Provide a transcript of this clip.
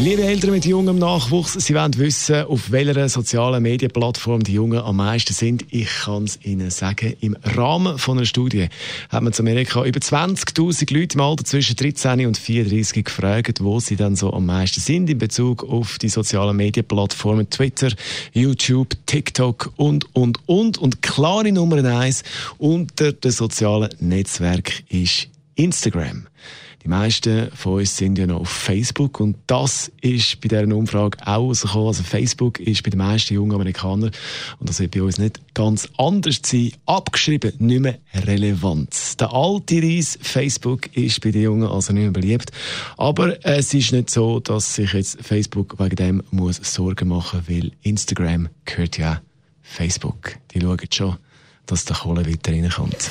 Liebe Eltern mit jungem Nachwuchs, Sie wollen wissen, auf welcher sozialen Medienplattform die Jungen am meisten sind. Ich kann es Ihnen sagen. Im Rahmen von einer Studie hat man in Amerika über 20.000 Leute im Alter zwischen 13 und 34 gefragt, wo sie dann so am meisten sind in Bezug auf die sozialen Medienplattformen Twitter, YouTube, TikTok und, und, und. Und klare Nummer eins unter den sozialen Netzwerken ist Instagram. Die meisten von uns sind ja noch auf Facebook und das ist bei dieser Umfrage auch rausgekommen. Also Facebook ist bei den meisten jungen Amerikanern, und das wird bei uns nicht ganz anders sein, abgeschrieben, nicht mehr relevant. Der alte Reis Facebook ist bei den Jungen also nicht mehr beliebt. Aber es ist nicht so, dass sich jetzt Facebook wegen dem muss Sorgen machen weil Instagram gehört ja Facebook. Die schauen schon, dass der Kohle weiter reinkommt.